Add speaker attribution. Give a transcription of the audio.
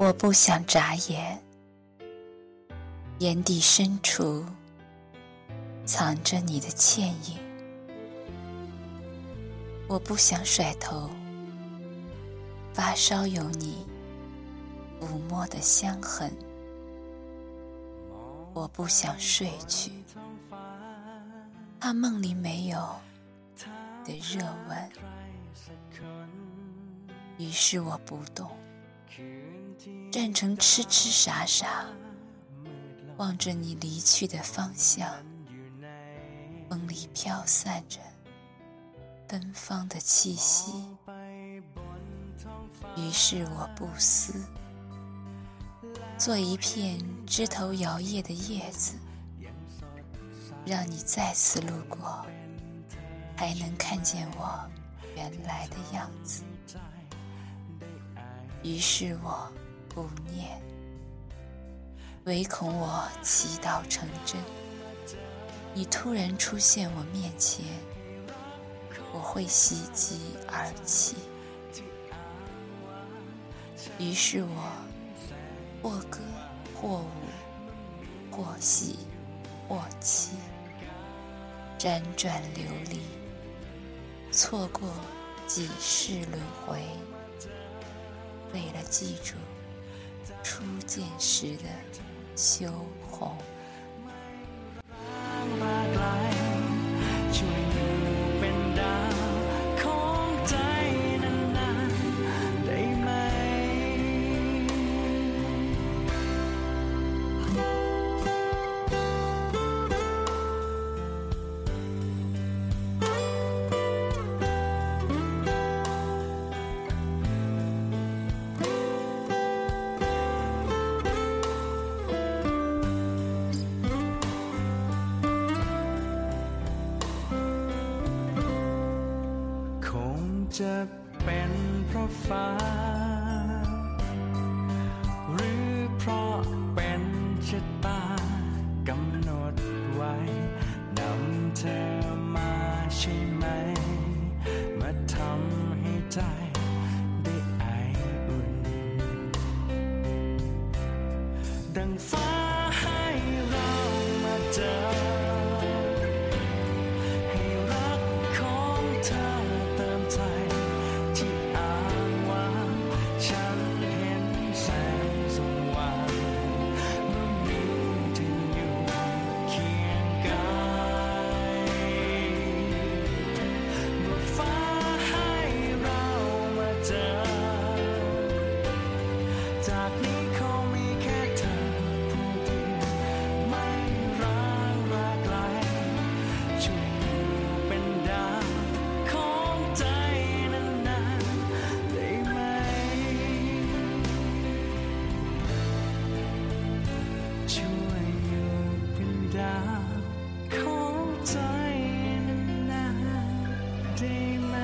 Speaker 1: 我不想眨眼，眼底深处藏着你的倩影。我不想甩头，发梢有你抚摸的香痕。我不想睡去，怕梦里没有的热吻。于是我不动，站成痴痴傻傻，望着你离去的方向。风里飘散着。芬芳的气息，于是我不思，做一片枝头摇曳的叶子，让你再次路过，还能看见我原来的样子。于是我不念，唯恐我祈祷成真，你突然出现我面前。我会喜极而泣，于是我或歌或舞，或喜或泣，辗转流离，错过几世轮回，为了记住初见时的羞红。
Speaker 2: จะเป็นเพราะฟ้า หรือเพราะเป็นชะตากำหนดไว้นำเธอมาใช่ไหม มาทำให้ใจได้ไออุ่น ดังฟ้า ช่วยอยู่เป็นดาวขอใจนานได้ไหม